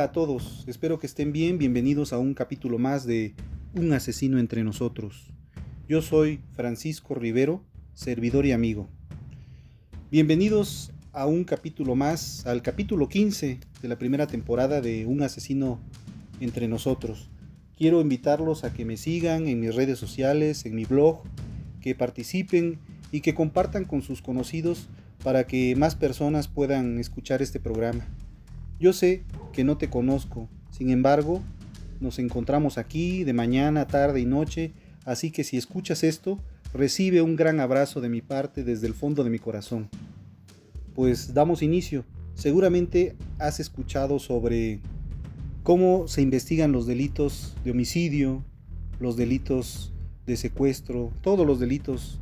Hola a todos, espero que estén bien, bienvenidos a un capítulo más de Un asesino entre nosotros. Yo soy Francisco Rivero, servidor y amigo. Bienvenidos a un capítulo más, al capítulo 15 de la primera temporada de Un asesino entre nosotros. Quiero invitarlos a que me sigan en mis redes sociales, en mi blog, que participen y que compartan con sus conocidos para que más personas puedan escuchar este programa. Yo sé que no te conozco, sin embargo, nos encontramos aquí de mañana, tarde y noche, así que si escuchas esto, recibe un gran abrazo de mi parte desde el fondo de mi corazón. Pues damos inicio. Seguramente has escuchado sobre cómo se investigan los delitos de homicidio, los delitos de secuestro, todos los delitos.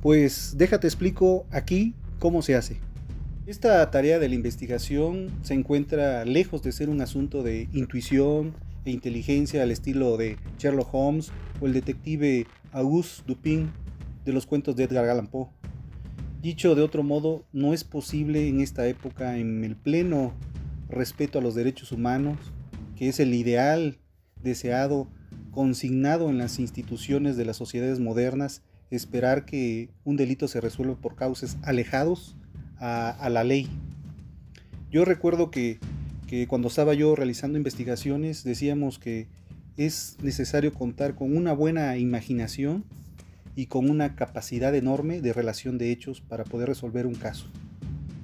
Pues déjate explico aquí cómo se hace. Esta tarea de la investigación se encuentra lejos de ser un asunto de intuición e inteligencia al estilo de Sherlock Holmes o el detective Auguste Dupin de los cuentos de Edgar Allan Poe. Dicho de otro modo, no es posible en esta época, en el pleno respeto a los derechos humanos, que es el ideal deseado, consignado en las instituciones de las sociedades modernas, esperar que un delito se resuelva por causas alejados a, la ley. Yo recuerdo que, que cuando estaba yo realizando investigaciones decíamos que es necesario contar con una buena imaginación y con una capacidad enorme de relación de hechos para poder resolver un caso.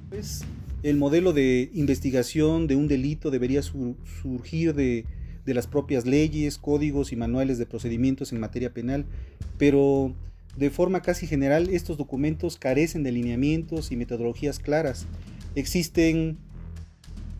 Pues, el modelo de investigación de un delito debería surgir de, de las propias leyes, códigos y manuales de procedimientos en materia penal, pero de forma casi general estos documentos carecen de lineamientos y metodologías claras. Existen,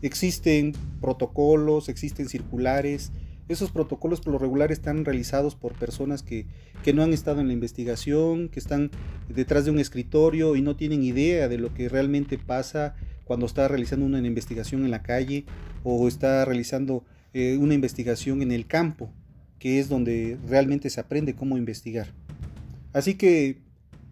existen protocolos, existen circulares. Esos protocolos por lo regular están realizados por personas que, que no han estado en la investigación, que están detrás de un escritorio y no tienen idea de lo que realmente pasa cuando está realizando una investigación en la calle o está realizando eh, una investigación en el campo, que es donde realmente se aprende cómo investigar. Así que,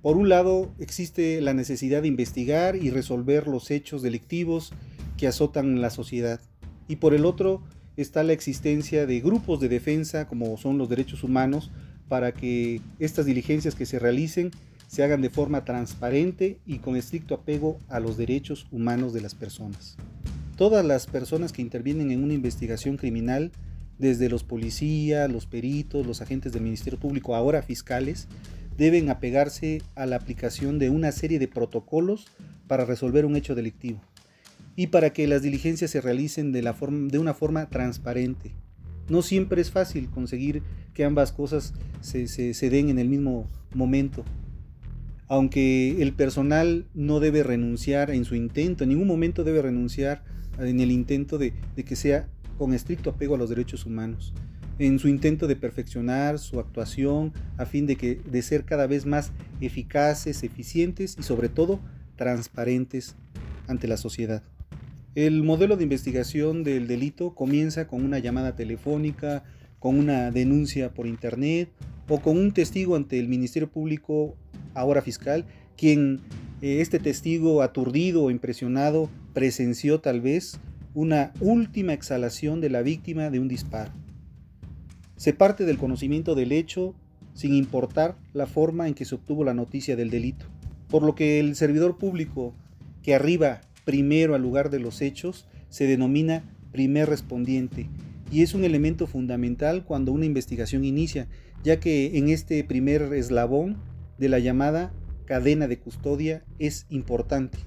por un lado, existe la necesidad de investigar y resolver los hechos delictivos que azotan la sociedad. Y por el otro, está la existencia de grupos de defensa, como son los derechos humanos, para que estas diligencias que se realicen se hagan de forma transparente y con estricto apego a los derechos humanos de las personas. Todas las personas que intervienen en una investigación criminal, desde los policías, los peritos, los agentes del Ministerio Público, ahora fiscales, deben apegarse a la aplicación de una serie de protocolos para resolver un hecho delictivo y para que las diligencias se realicen de, una forma transparente. No siempre es fácil conseguir que ambas cosas se, se den en el mismo momento. Aunque el personal no debe renunciar en su intento, en ningún momento debe renunciar en el intento de que sea con estricto apego a los derechos humanos en su intento de perfeccionar su actuación a fin de, que, de ser cada vez más eficaces, eficientes y sobre todo transparentes ante la sociedad. El modelo de investigación del delito comienza con una llamada telefónica, con una denuncia por internet o con un testigo ante el Ministerio Público, ahora fiscal, quien eh, este testigo aturdido o impresionado presenció tal vez una última exhalación de la víctima de un disparo. Se parte del conocimiento del hecho sin importar la forma en que se obtuvo la noticia del delito, por lo que el servidor público que arriba primero al lugar de los hechos se denomina primer respondiente y es un elemento fundamental cuando una investigación inicia, ya que en este primer eslabón de la llamada cadena de custodia es importante.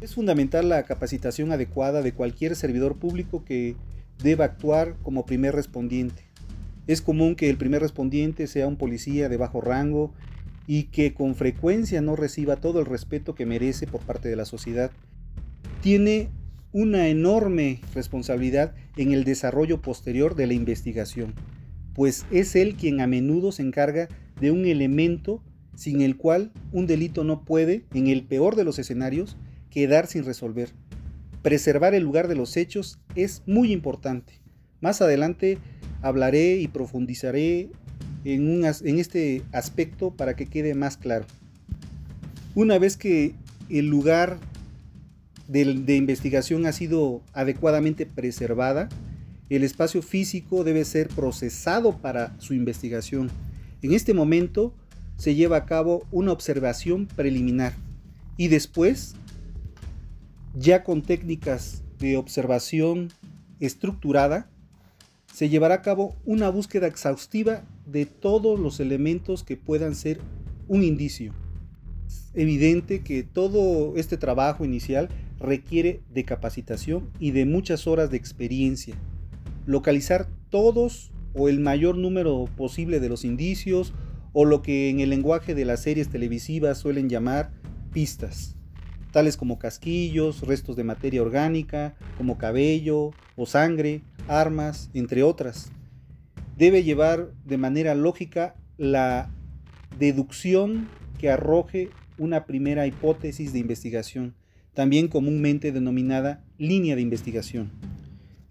Es fundamental la capacitación adecuada de cualquier servidor público que deba actuar como primer respondiente. Es común que el primer respondiente sea un policía de bajo rango y que con frecuencia no reciba todo el respeto que merece por parte de la sociedad. Tiene una enorme responsabilidad en el desarrollo posterior de la investigación, pues es él quien a menudo se encarga de un elemento sin el cual un delito no puede, en el peor de los escenarios, quedar sin resolver. Preservar el lugar de los hechos es muy importante. Más adelante hablaré y profundizaré en, en este aspecto para que quede más claro. Una vez que el lugar de, investigación ha sido adecuadamente preservada, el espacio físico debe ser procesado para su investigación. En este momento se lleva a cabo una observación preliminar y después, ya con técnicas de observación estructurada, se llevará a cabo una búsqueda exhaustiva de todos los elementos que puedan ser un indicio. Es evidente que todo este trabajo inicial requiere de capacitación y de muchas horas de experiencia. Localizar todos o el mayor número posible de los indicios o lo que en el lenguaje de las series televisivas suelen llamar pistas, tales como casquillos, restos de materia orgánica, como cabello o sangre, armas, entre otras. Debe llevar de manera lógica la deducción que arroje una primera hipótesis de investigación, también comúnmente denominada línea de investigación.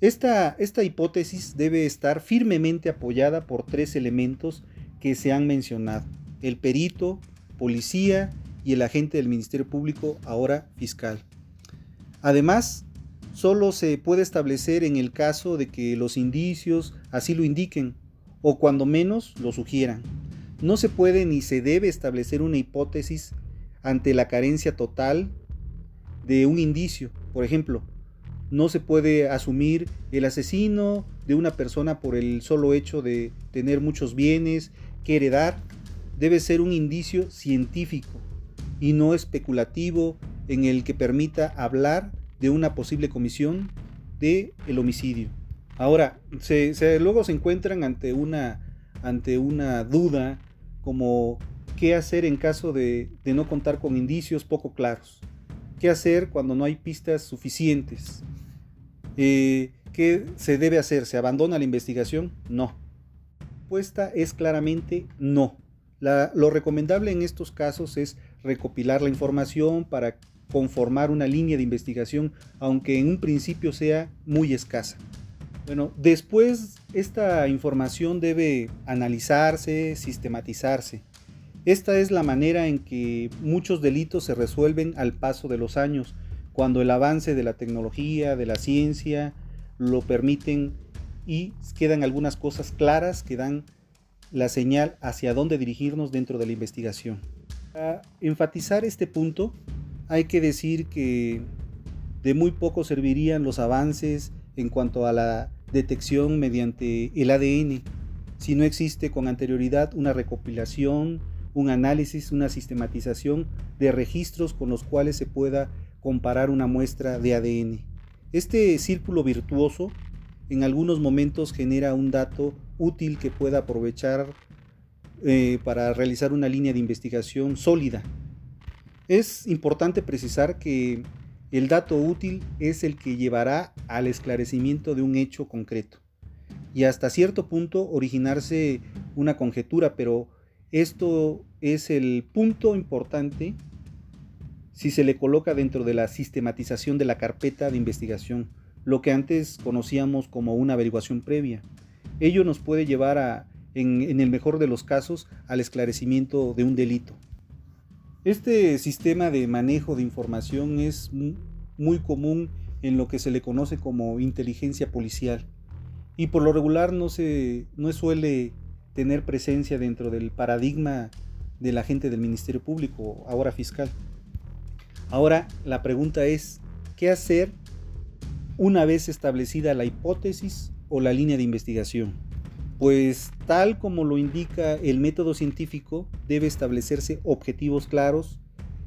Esta, esta, hipótesis debe estar firmemente apoyada por tres elementos que se han mencionado, el perito, policía y el agente del Ministerio Público, ahora fiscal. Además, solo se puede establecer en el caso de que los indicios así lo indiquen o cuando menos lo sugieran. No se puede ni se debe establecer una hipótesis ante la carencia total de un indicio. Por ejemplo, no se puede asumir el asesino de una persona por el solo hecho de tener muchos bienes que heredar. Debe ser un indicio científico y no especulativo en el que permita hablar de una posible comisión de el homicidio. Ahora, se, luego se encuentran ante una, ante una duda como qué hacer en caso de, no contar con indicios poco claros, qué hacer cuando no hay pistas suficientes, eh, qué se debe hacer, ¿se abandona la investigación? No. La respuesta es claramente no. lo recomendable en estos casos es recopilar la información para conformar una línea de investigación, aunque en un principio sea muy escasa. Bueno, después esta información debe analizarse, sistematizarse. Esta es la manera en que muchos delitos se resuelven al paso de los años, cuando el avance de la tecnología, de la ciencia, lo permiten y quedan algunas cosas claras que dan la señal hacia dónde dirigirnos dentro de la investigación. Para enfatizar este punto, hay que decir que de muy poco servirían los avances en cuanto a la detección mediante el ADN si no existe con anterioridad una recopilación, un análisis, una sistematización de registros con los cuales se pueda comparar una muestra de ADN. Este círculo virtuoso en algunos momentos genera un dato útil que pueda aprovechar eh, para realizar una línea de investigación sólida es importante precisar que el dato útil es el que llevará al esclarecimiento de un hecho concreto y hasta cierto punto originarse una conjetura, pero esto es el punto importante si se le coloca dentro de la sistematización de la carpeta de investigación, lo que antes conocíamos como una averiguación previa. Ello nos puede llevar a, en, el mejor de los casos al esclarecimiento de un delito. Este sistema de manejo de información es muy común en lo que se le conoce como inteligencia policial y por lo regular no, se, no suele tener presencia dentro del paradigma de la gente del Ministerio Público, ahora fiscal. Ahora la pregunta es, ¿qué hacer una vez establecida la hipótesis o la línea de investigación? Pues tal como lo indica el método científico, debe establecerse objetivos claros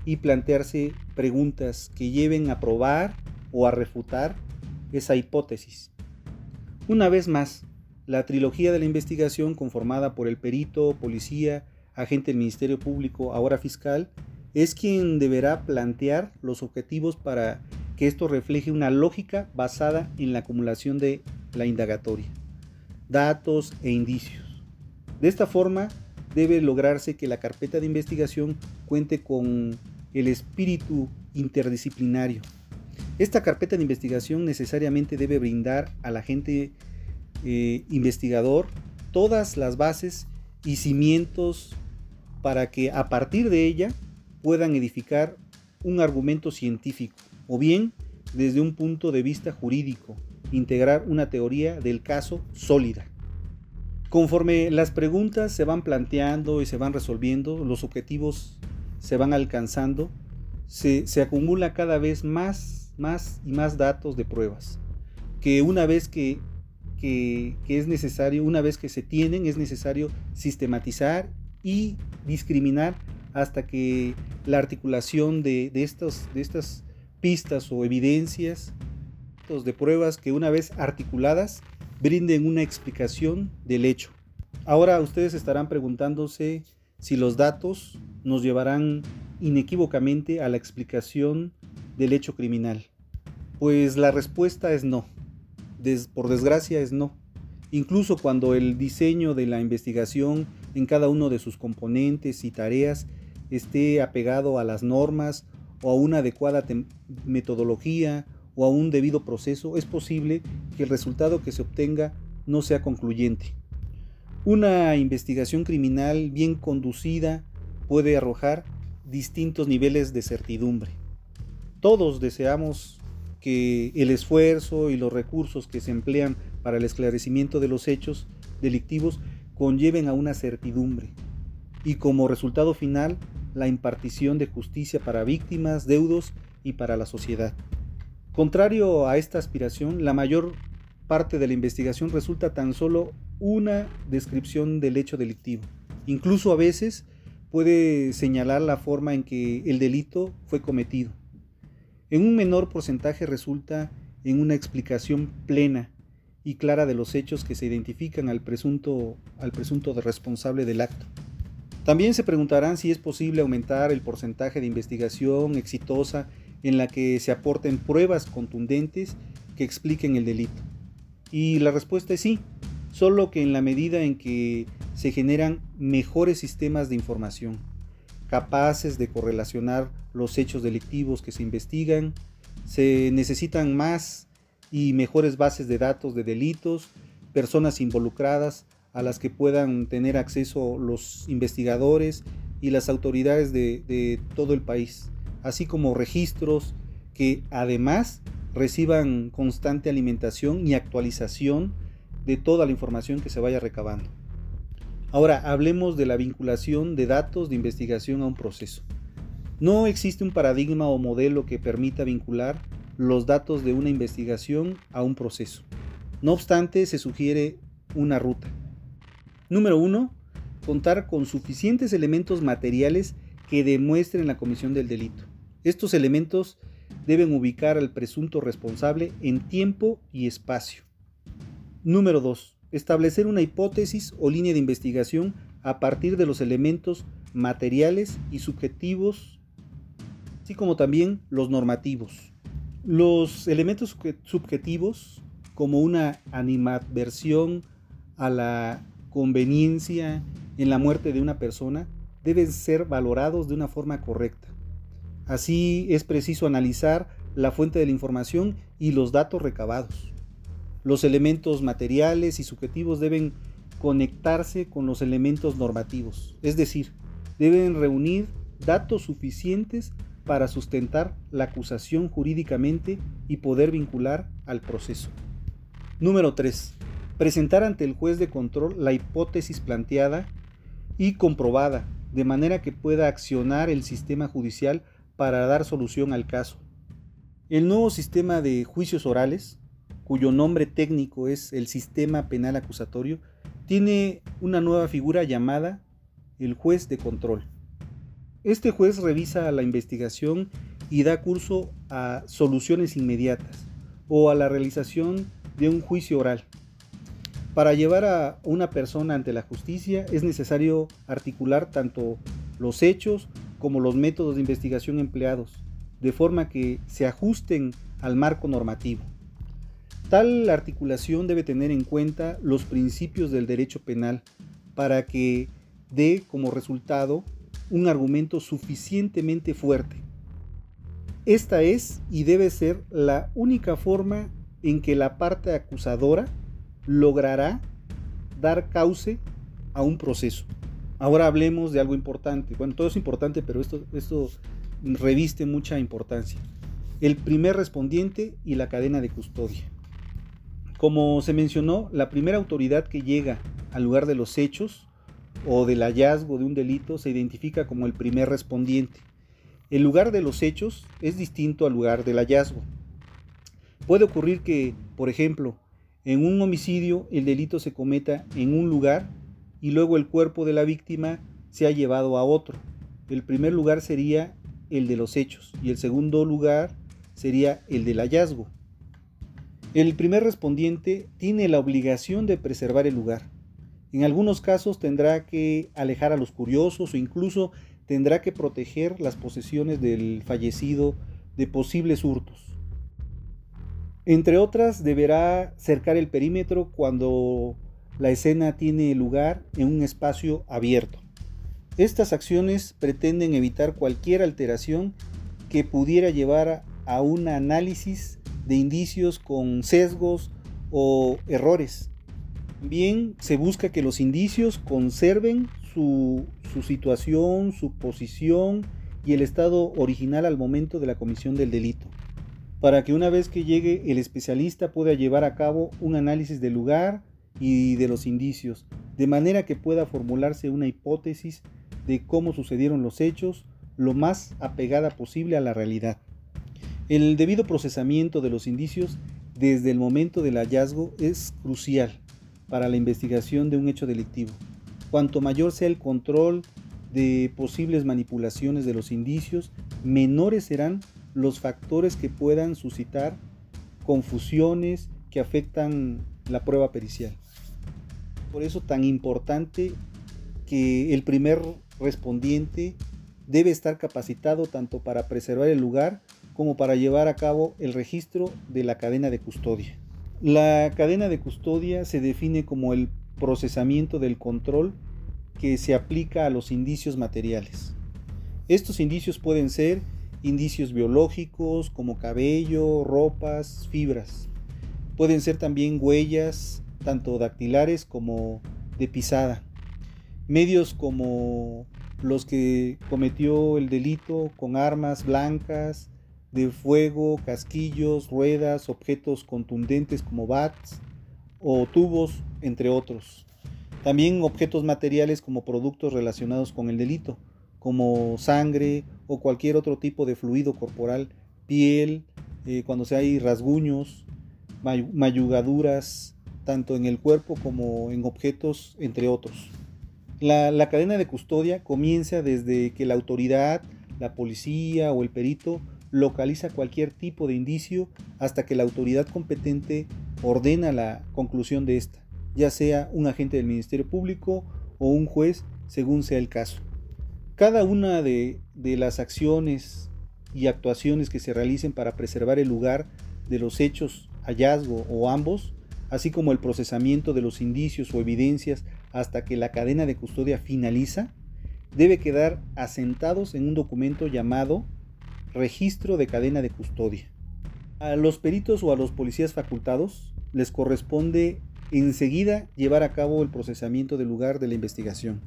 y plantearse preguntas que lleven a probar o a refutar esa hipótesis. Una vez más, la trilogía de la investigación conformada por el perito, policía, agente del Ministerio Público, ahora fiscal, es quien deberá plantear los objetivos para que esto refleje una lógica basada en la acumulación de la indagatoria datos e indicios. De esta forma, debe lograrse que la carpeta de investigación cuente con el espíritu interdisciplinario. Esta carpeta de investigación necesariamente debe brindar al agente eh, investigador todas las bases y cimientos para que a partir de ella puedan edificar un argumento científico o bien desde un punto de vista jurídico, integrar una teoría del caso sólida. Conforme las preguntas se van planteando y se van resolviendo, los objetivos se van alcanzando, se, acumula cada vez más, más y más datos de pruebas, que una vez que, es necesario, una vez que se tienen, es necesario sistematizar y discriminar hasta que la articulación de, de, de estas pistas o evidencias de pruebas que una vez articuladas brinden una explicación del hecho. Ahora ustedes estarán preguntándose si los datos nos llevarán inequívocamente a la explicación del hecho criminal. Pues la respuesta es no. por desgracia es no. Incluso cuando el diseño de la investigación en cada uno de sus componentes y tareas esté apegado a las normas o a una adecuada metodología o a un debido proceso, es posible que el resultado que se obtenga no sea concluyente. Una investigación criminal bien conducida puede arrojar distintos niveles de certidumbre. Todos deseamos que el esfuerzo y los recursos que se emplean para el esclarecimiento de los hechos delictivos conlleven a una certidumbre y como resultado final la impartición de justicia para víctimas, deudos y para la sociedad. Contrario a esta aspiración, la mayor parte de la investigación resulta tan solo una descripción del hecho delictivo. Incluso a veces puede señalar la forma en que el delito fue cometido. En un menor porcentaje resulta en una explicación plena y clara de los hechos que se identifican al presunto, al presunto responsable del acto. También se preguntarán si es posible aumentar el porcentaje de investigación exitosa en la que se aporten pruebas contundentes que expliquen el delito. Y la respuesta es sí, solo que en la medida en que se generan mejores sistemas de información, capaces de correlacionar los hechos delictivos que se investigan, se necesitan más y mejores bases de datos de delitos, personas involucradas a las que puedan tener acceso los investigadores y las autoridades de, de todo el país así como registros que además reciban constante alimentación y actualización de toda la información que se vaya recabando. Ahora hablemos de la vinculación de datos de investigación a un proceso. No existe un paradigma o modelo que permita vincular los datos de una investigación a un proceso. No obstante, se sugiere una ruta. Número 1. Contar con suficientes elementos materiales que demuestren la comisión del delito. Estos elementos deben ubicar al presunto responsable en tiempo y espacio. Número 2. Establecer una hipótesis o línea de investigación a partir de los elementos materiales y subjetivos, así como también los normativos. Los elementos subjetivos, como una animadversión a la conveniencia en la muerte de una persona, deben ser valorados de una forma correcta. Así es preciso analizar la fuente de la información y los datos recabados. Los elementos materiales y subjetivos deben conectarse con los elementos normativos, es decir, deben reunir datos suficientes para sustentar la acusación jurídicamente y poder vincular al proceso. Número 3. Presentar ante el juez de control la hipótesis planteada y comprobada, de manera que pueda accionar el sistema judicial para dar solución al caso. El nuevo sistema de juicios orales, cuyo nombre técnico es el sistema penal acusatorio, tiene una nueva figura llamada el juez de control. Este juez revisa la investigación y da curso a soluciones inmediatas o a la realización de un juicio oral. Para llevar a una persona ante la justicia es necesario articular tanto los hechos como los métodos de investigación empleados, de forma que se ajusten al marco normativo. Tal articulación debe tener en cuenta los principios del derecho penal para que dé como resultado un argumento suficientemente fuerte. Esta es y debe ser la única forma en que la parte acusadora logrará dar cauce a un proceso. Ahora hablemos de algo importante. Bueno, todo es importante, pero esto, esto reviste mucha importancia. el primer respondiente y la cadena de custodia. Como se mencionó, la primera autoridad que llega al lugar de los hechos o del hallazgo de un delito se identifica como el primer respondiente. El lugar de los hechos es distinto al lugar del hallazgo. Puede ocurrir que, por ejemplo, en un homicidio el delito se cometa en un lugar y luego el cuerpo de la víctima se ha llevado a otro. El primer lugar sería el de los hechos y el segundo lugar sería el del hallazgo. El primer respondiente tiene la obligación de preservar el lugar. En algunos casos tendrá que alejar a los curiosos o incluso tendrá que proteger las posesiones del fallecido de posibles hurtos. Entre otras, deberá cercar el perímetro cuando la escena tiene lugar en un espacio abierto. Estas acciones pretenden evitar cualquier alteración que pudiera llevar a un análisis de indicios con sesgos o errores. Bien, se busca que los indicios conserven su, su, situación, su posición y el estado original al momento de la comisión del delito, para que una vez que llegue el especialista pueda llevar a cabo un análisis del lugar y de los indicios, de manera que pueda formularse una hipótesis de cómo sucedieron los hechos lo más apegada posible a la realidad. El debido procesamiento de los indicios desde el momento del hallazgo es crucial para la investigación de un hecho delictivo. Cuanto mayor sea el control de posibles manipulaciones de los indicios, menores serán los factores que puedan suscitar confusiones que afectan la prueba pericial. Por eso tan importante que el primer respondiente debe estar capacitado tanto para preservar el lugar como para llevar a cabo el registro de la cadena de custodia. La cadena de custodia se define como el procesamiento del control que se aplica a los indicios materiales. Estos indicios pueden ser indicios biológicos como cabello, ropas, fibras. Pueden ser también huellas, tanto dactilares como de pisada medios como los que cometió el delito con armas blancas, de fuego, casquillos, ruedas, objetos contundentes como bats o tubos, entre otros. También objetos materiales como productos relacionados con el delito, como sangre o cualquier otro tipo de fluido corporal, piel, eh, cuando se hay rasguños, mayugaduras, tanto en el cuerpo como en objetos, entre otros. La, cadena de custodia comienza desde que la autoridad, la policía o el perito localiza cualquier tipo de indicio hasta que la autoridad competente ordena la conclusión de esta, ya sea un agente del Ministerio Público o un juez, según sea el caso. Cada una de, de las acciones y actuaciones que se realicen para preservar el lugar de los hechos, hallazgo o ambos, así como el procesamiento de los indicios o evidencias hasta que la cadena de custodia finaliza, debe quedar asentados en un documento llamado registro de cadena de custodia. A los peritos o a los policías facultados les corresponde enseguida llevar a cabo el procesamiento del lugar de la investigación,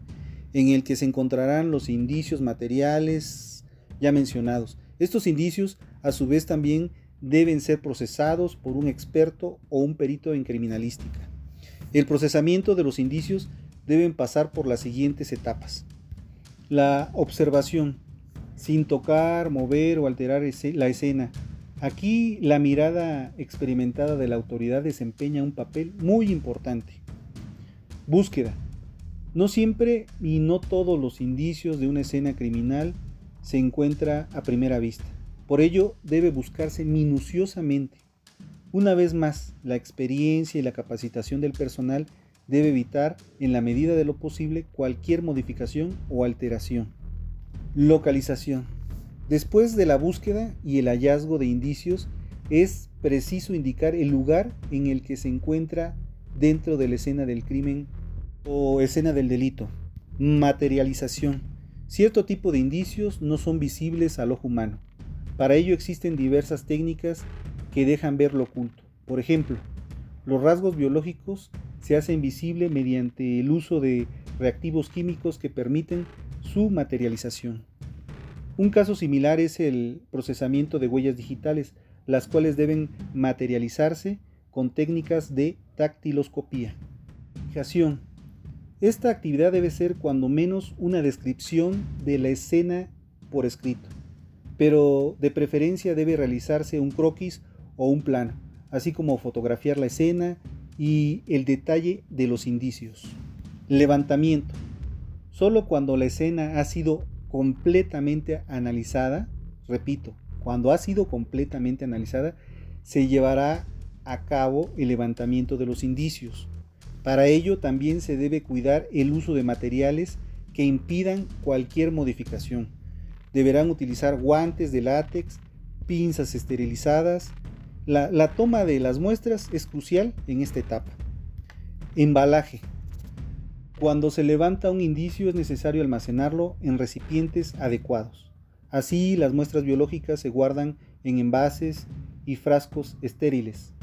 en el que se encontrarán los indicios materiales ya mencionados. Estos indicios a su vez también deben ser procesados por un experto o un perito en criminalística. El procesamiento de los indicios deben pasar por las siguientes etapas. La observación, sin tocar, mover o alterar la escena. Aquí la mirada experimentada de la autoridad desempeña un papel muy importante. Búsqueda. No siempre y no todos los indicios de una escena criminal se encuentra a primera vista. Por ello debe buscarse minuciosamente una vez más, la experiencia y la capacitación del personal debe evitar, en la medida de lo posible, cualquier modificación o alteración. Localización. Después de la búsqueda y el hallazgo de indicios, es preciso indicar el lugar en el que se encuentra dentro de la escena del crimen o escena del delito. Materialización. Cierto tipo de indicios no son visibles al ojo humano. Para ello existen diversas técnicas que dejan ver lo oculto. Por ejemplo, los rasgos biológicos se hacen visibles mediante el uso de reactivos químicos que permiten su materialización. Un caso similar es el procesamiento de huellas digitales, las cuales deben materializarse con técnicas de tactiloscopía. Fijación. Esta actividad debe ser cuando menos una descripción de la escena por escrito, pero de preferencia debe realizarse un croquis o un plano, así como fotografiar la escena y el detalle de los indicios. Levantamiento. Solo cuando la escena ha sido completamente analizada, repito, cuando ha sido completamente analizada, se llevará a cabo el levantamiento de los indicios. Para ello también se debe cuidar el uso de materiales que impidan cualquier modificación. Deberán utilizar guantes de látex, pinzas esterilizadas. La, toma de las muestras es crucial en esta etapa. Embalaje. Cuando se levanta un indicio es necesario almacenarlo en recipientes adecuados. Así las muestras biológicas se guardan en envases y frascos estériles.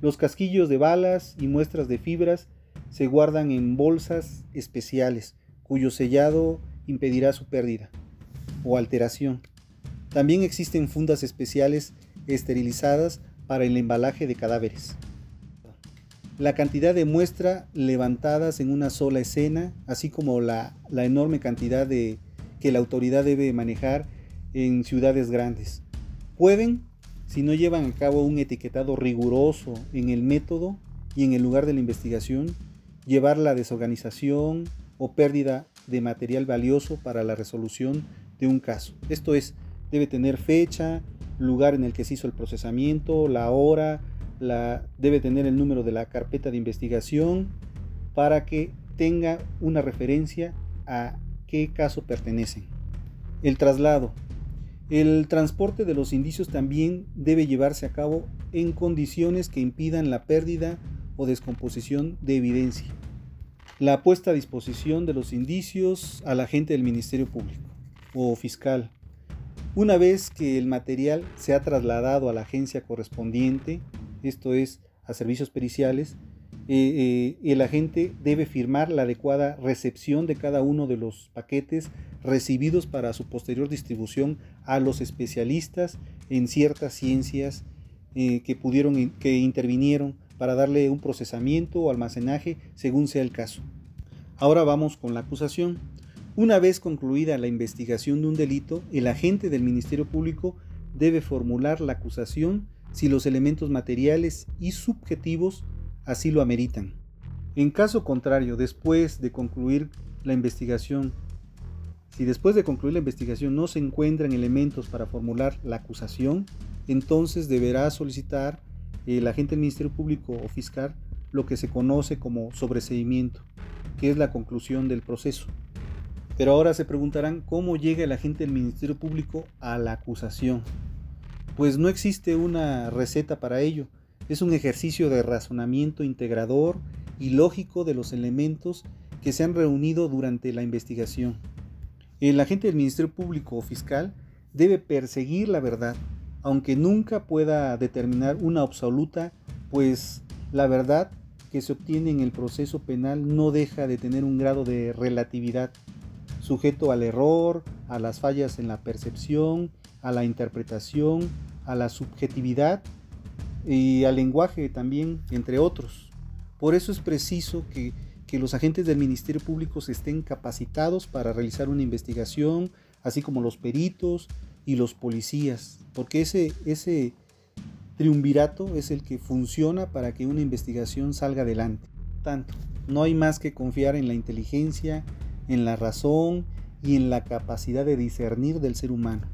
Los casquillos de balas y muestras de fibras se guardan en bolsas especiales, cuyo sellado impedirá su pérdida o alteración. También existen fundas especiales esterilizadas para el embalaje de cadáveres la cantidad de muestra levantadas en una sola escena, así como la, enorme cantidad de, que la autoridad debe manejar en ciudades grandes. Pueden, si no llevan a cabo un etiquetado riguroso en el método y en el lugar de la investigación, llevar la desorganización o pérdida de material valioso para la resolución de un caso. Esto es, debe tener fecha, lugar en el que se hizo el procesamiento, la hora, debe tener el número de la carpeta de investigación para que tenga una referencia a qué caso pertenece. El traslado. El transporte de los indicios también debe llevarse a cabo en condiciones que impidan la pérdida o descomposición de evidencia. La puesta a disposición de los indicios al agente del Ministerio Público o fiscal. Una vez que el material se ha trasladado a la agencia correspondiente, esto es a servicios periciales, eh, eh, el agente debe firmar la adecuada recepción de cada uno de los paquetes recibidos para su posterior distribución a los especialistas en ciertas ciencias eh, que pudieron que intervinieron para darle un procesamiento o almacenaje según sea el caso. Ahora vamos con la acusación. Una vez concluida la investigación de un delito, el agente del Ministerio Público debe formular la acusación si los elementos materiales y subjetivos así lo ameritan. En caso contrario, después de concluir la investigación, si después de concluir la investigación no se encuentran elementos para formular la acusación, entonces deberá solicitar el agente del Ministerio Público o fiscal lo que se conoce como sobreseimiento, que es la conclusión del proceso. Pero ahora se preguntarán cómo llega el agente del Ministerio Público a la acusación pues no existe una receta para ello. Es un ejercicio de razonamiento integrador y lógico de los elementos que se han reunido durante la investigación. El agente del Ministerio Público o fiscal debe perseguir la verdad, aunque nunca pueda determinar una absoluta, pues la verdad que se obtiene en el proceso penal no deja de tener un grado de relatividad, sujeto al error, a las fallas en la percepción, a la interpretación, a la subjetividad y al lenguaje también, entre otros. Por eso es preciso que, los agentes del Ministerio Público estén capacitados para realizar una investigación, así como los peritos y los policías, porque ese, ese triunvirato es el que funciona para que una investigación salga adelante. Tanto, no hay más que confiar en la inteligencia, en la razón y en la capacidad de discernir del ser humano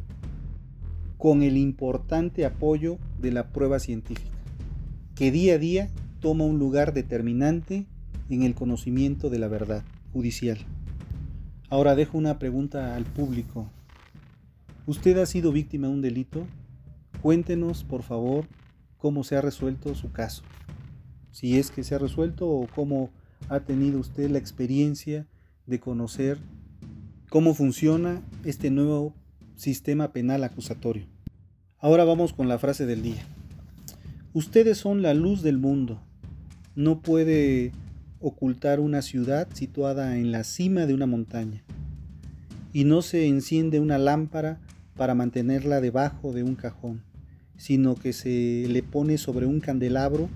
con el importante apoyo de la prueba científica, que día a día toma un lugar determinante en el conocimiento de la verdad judicial. Ahora dejo una pregunta al público. ¿Usted ha sido víctima de un delito? Cuéntenos, por favor, cómo se ha resuelto su caso. Si es que se ha resuelto o cómo ha tenido usted la experiencia de conocer cómo funciona este nuevo sistema penal acusatorio. Ahora vamos con la frase del día. Ustedes son la luz del mundo. No puede ocultar una ciudad situada en la cima de una montaña. Y no se enciende una lámpara para mantenerla debajo de un cajón, sino que se le pone sobre un candelabro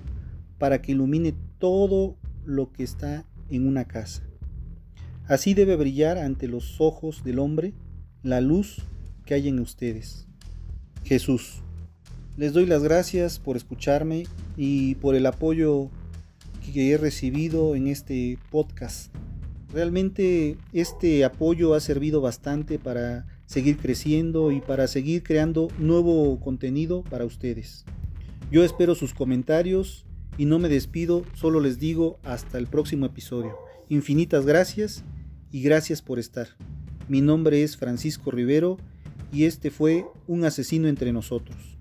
para que ilumine todo lo que está en una casa. Así debe brillar ante los ojos del hombre la luz que hay en ustedes. Jesús. Les doy las gracias por escucharme y por el apoyo que he recibido en este podcast. Realmente este apoyo ha servido bastante para seguir creciendo y para seguir creando nuevo contenido para ustedes. Yo espero sus comentarios y no me despido, solo les digo hasta el próximo episodio. Infinitas gracias y gracias por estar. Mi nombre es Francisco Rivero y este fue Un asesino entre nosotros.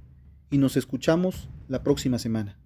Y nos escuchamos la próxima semana.